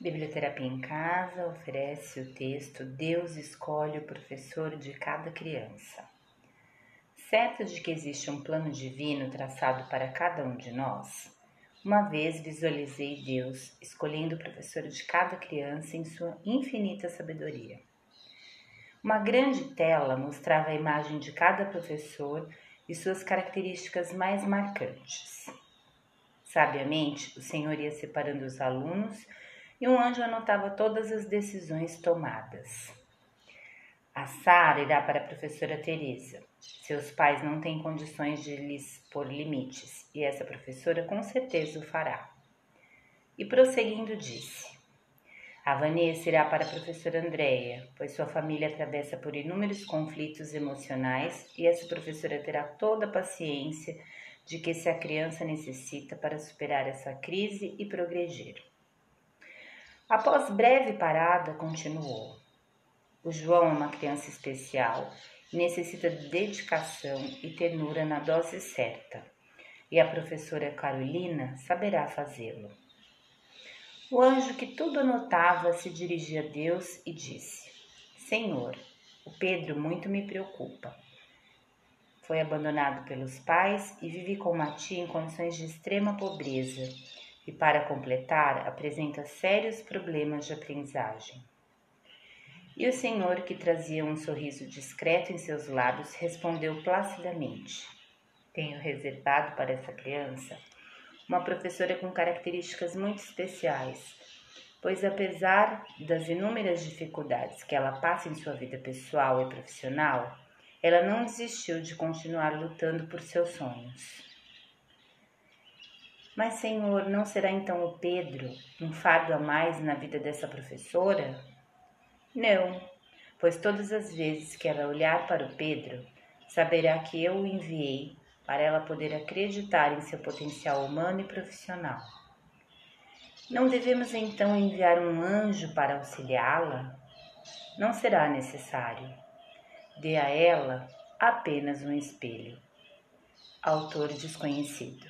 Biblioterapia em Casa oferece o texto Deus escolhe o professor de cada criança. Certo de que existe um plano divino traçado para cada um de nós, uma vez visualizei Deus escolhendo o professor de cada criança em sua infinita sabedoria. Uma grande tela mostrava a imagem de cada professor e suas características mais marcantes. Sabiamente, o Senhor ia separando os alunos e um anjo anotava todas as decisões tomadas. A Sara irá para a professora Teresa. Seus pais não têm condições de lhes pôr limites, e essa professora com certeza o fará. E prosseguindo disse: A Vanessa irá para a professora Andréia, pois sua família atravessa por inúmeros conflitos emocionais e essa professora terá toda a paciência de que se a criança necessita para superar essa crise e progredir. Após breve parada, continuou. O João é uma criança especial necessita de dedicação e ternura na dose certa, e a professora Carolina saberá fazê-lo. O anjo que tudo anotava se dirigia a Deus e disse: Senhor, o Pedro muito me preocupa. Foi abandonado pelos pais e vive com a tia em condições de extrema pobreza e, para completar, apresenta sérios problemas de aprendizagem. E o senhor, que trazia um sorriso discreto em seus lábios, respondeu placidamente: Tenho reservado para essa criança uma professora com características muito especiais, pois apesar das inúmeras dificuldades que ela passa em sua vida pessoal e profissional, ela não desistiu de continuar lutando por seus sonhos. Mas, Senhor, não será então o Pedro um fardo a mais na vida dessa professora? Não, pois todas as vezes que ela olhar para o Pedro, saberá que eu o enviei para ela poder acreditar em seu potencial humano e profissional. Não devemos então enviar um anjo para auxiliá-la? Não será necessário. Dê a ela apenas um espelho. Autor desconhecido.